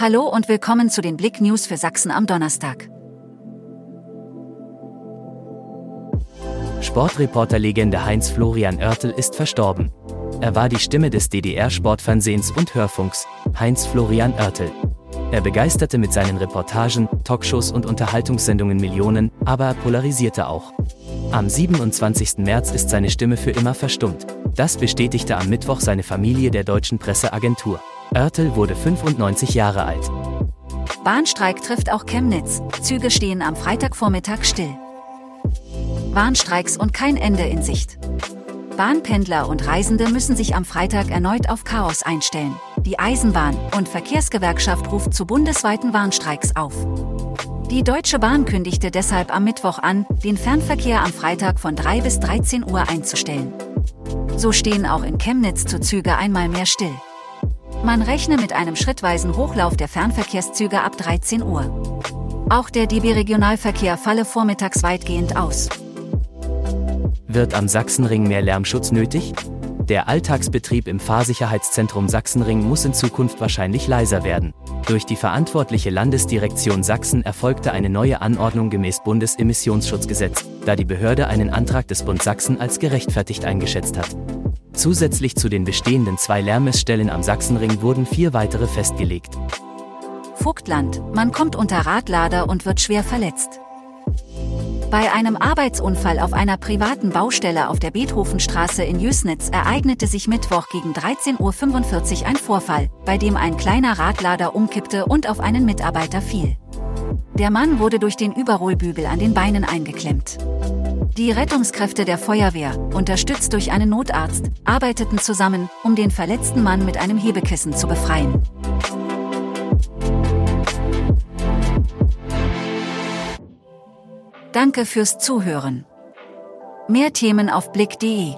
Hallo und willkommen zu den Blick News für Sachsen am Donnerstag. Sportreporter-Legende Heinz Florian Oertel ist verstorben. Er war die Stimme des DDR-Sportfernsehens und Hörfunks, Heinz Florian Oertel. Er begeisterte mit seinen Reportagen, Talkshows und Unterhaltungssendungen Millionen, aber er polarisierte auch. Am 27. März ist seine Stimme für immer verstummt. Das bestätigte am Mittwoch seine Familie der deutschen Presseagentur. Oertel wurde 95 Jahre alt. Bahnstreik trifft auch Chemnitz. Züge stehen am Freitagvormittag still. Warnstreiks und kein Ende in Sicht. Bahnpendler und Reisende müssen sich am Freitag erneut auf Chaos einstellen. Die Eisenbahn- und Verkehrsgewerkschaft ruft zu bundesweiten Warnstreiks auf. Die Deutsche Bahn kündigte deshalb am Mittwoch an, den Fernverkehr am Freitag von 3 bis 13 Uhr einzustellen. So stehen auch in Chemnitz zu Züge einmal mehr still. Man rechne mit einem schrittweisen Hochlauf der Fernverkehrszüge ab 13 Uhr. Auch der DB-Regionalverkehr falle vormittags weitgehend aus. Wird am Sachsenring mehr Lärmschutz nötig? Der Alltagsbetrieb im Fahrsicherheitszentrum Sachsenring muss in Zukunft wahrscheinlich leiser werden. Durch die verantwortliche Landesdirektion Sachsen erfolgte eine neue Anordnung gemäß Bundesemissionsschutzgesetz, da die Behörde einen Antrag des Bund Sachsen als gerechtfertigt eingeschätzt hat. Zusätzlich zu den bestehenden zwei Lärmmessstellen am Sachsenring wurden vier weitere festgelegt. Vogtland, man kommt unter Radlader und wird schwer verletzt. Bei einem Arbeitsunfall auf einer privaten Baustelle auf der Beethovenstraße in Jösnitz ereignete sich Mittwoch gegen 13.45 Uhr ein Vorfall, bei dem ein kleiner Radlader umkippte und auf einen Mitarbeiter fiel. Der Mann wurde durch den Überrollbügel an den Beinen eingeklemmt. Die Rettungskräfte der Feuerwehr, unterstützt durch einen Notarzt, arbeiteten zusammen, um den verletzten Mann mit einem Hebekissen zu befreien. Danke fürs Zuhören. Mehr Themen auf blick.de